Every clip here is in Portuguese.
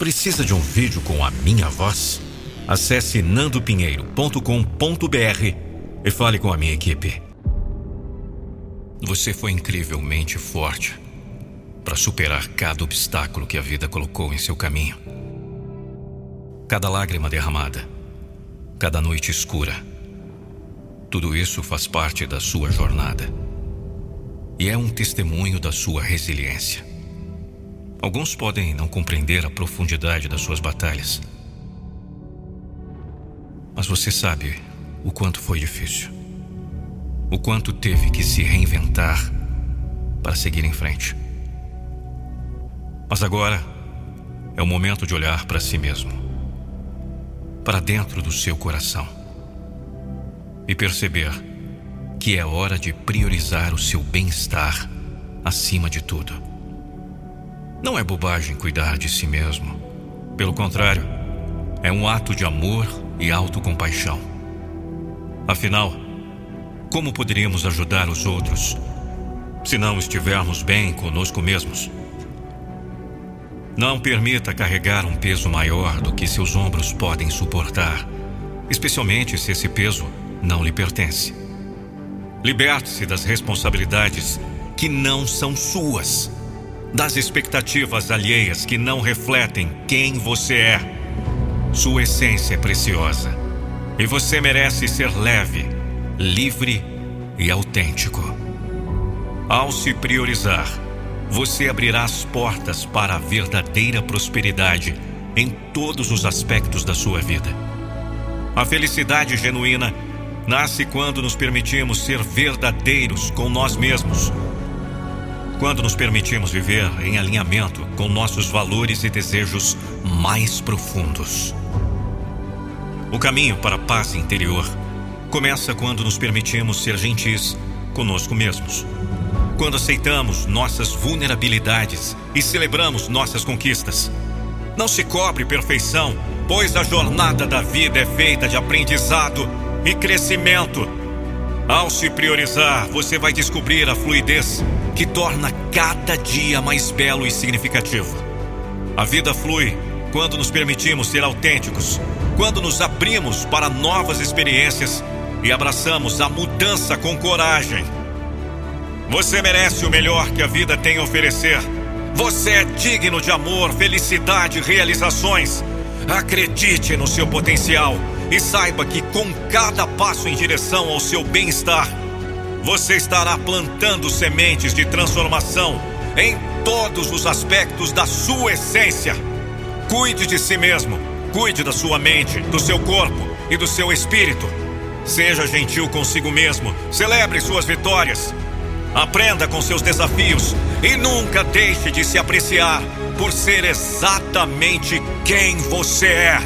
Precisa de um vídeo com a minha voz? Acesse nandopinheiro.com.br e fale com a minha equipe. Você foi incrivelmente forte para superar cada obstáculo que a vida colocou em seu caminho. Cada lágrima derramada, cada noite escura. Tudo isso faz parte da sua jornada. E é um testemunho da sua resiliência. Alguns podem não compreender a profundidade das suas batalhas. Mas você sabe o quanto foi difícil. O quanto teve que se reinventar para seguir em frente. Mas agora é o momento de olhar para si mesmo, para dentro do seu coração e perceber que é hora de priorizar o seu bem-estar acima de tudo. Não é bobagem cuidar de si mesmo. Pelo contrário, é um ato de amor e autocompaixão. Afinal, como poderíamos ajudar os outros se não estivermos bem conosco mesmos? Não permita carregar um peso maior do que seus ombros podem suportar, especialmente se esse peso não lhe pertence. Liberte-se das responsabilidades que não são suas das expectativas alheias que não refletem quem você é. Sua essência é preciosa e você merece ser leve, livre e autêntico. Ao se priorizar, você abrirá as portas para a verdadeira prosperidade em todos os aspectos da sua vida. A felicidade genuína nasce quando nos permitimos ser verdadeiros com nós mesmos quando nos permitimos viver em alinhamento com nossos valores e desejos mais profundos. O caminho para a paz interior começa quando nos permitimos ser gentis conosco mesmos. Quando aceitamos nossas vulnerabilidades e celebramos nossas conquistas. Não se cobre perfeição, pois a jornada da vida é feita de aprendizado e crescimento. Ao se priorizar, você vai descobrir a fluidez que torna cada dia mais belo e significativo. A vida flui quando nos permitimos ser autênticos, quando nos abrimos para novas experiências e abraçamos a mudança com coragem. Você merece o melhor que a vida tem a oferecer. Você é digno de amor, felicidade e realizações. Acredite no seu potencial e saiba que com cada passo em direção ao seu bem-estar, você estará plantando sementes de transformação em todos os aspectos da sua essência. Cuide de si mesmo, cuide da sua mente, do seu corpo e do seu espírito. Seja gentil consigo mesmo, celebre suas vitórias. Aprenda com seus desafios e nunca deixe de se apreciar por ser exatamente quem você é.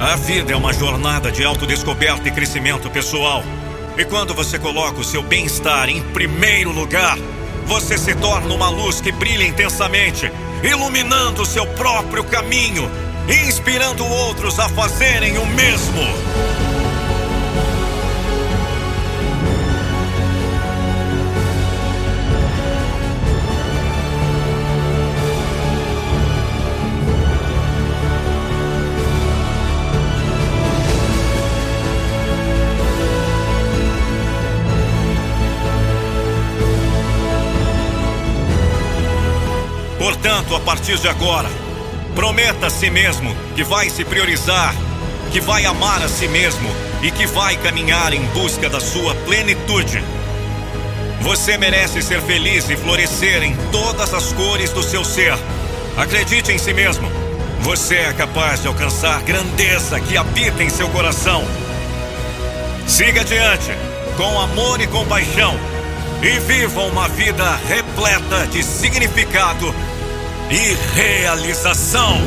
A vida é uma jornada de autodescoberta e crescimento pessoal. E quando você coloca o seu bem-estar em primeiro lugar, você se torna uma luz que brilha intensamente, iluminando o seu próprio caminho, inspirando outros a fazerem o mesmo. Portanto, a partir de agora, prometa a si mesmo que vai se priorizar, que vai amar a si mesmo e que vai caminhar em busca da sua plenitude. Você merece ser feliz e florescer em todas as cores do seu ser. Acredite em si mesmo. Você é capaz de alcançar grandeza que habita em seu coração. Siga adiante, com amor e compaixão, e viva uma vida repleta de significado e realização.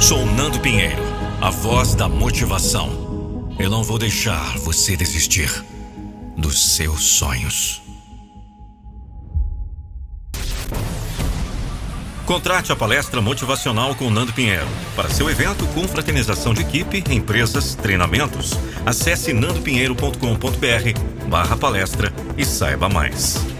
Sou Nando Pinheiro, a voz da motivação. Eu não vou deixar você desistir dos seus sonhos. Contrate a palestra motivacional com Nando Pinheiro. Para seu evento com fraternização de equipe, empresas, treinamentos, acesse nandopinheiro.com.br barra palestra e saiba mais.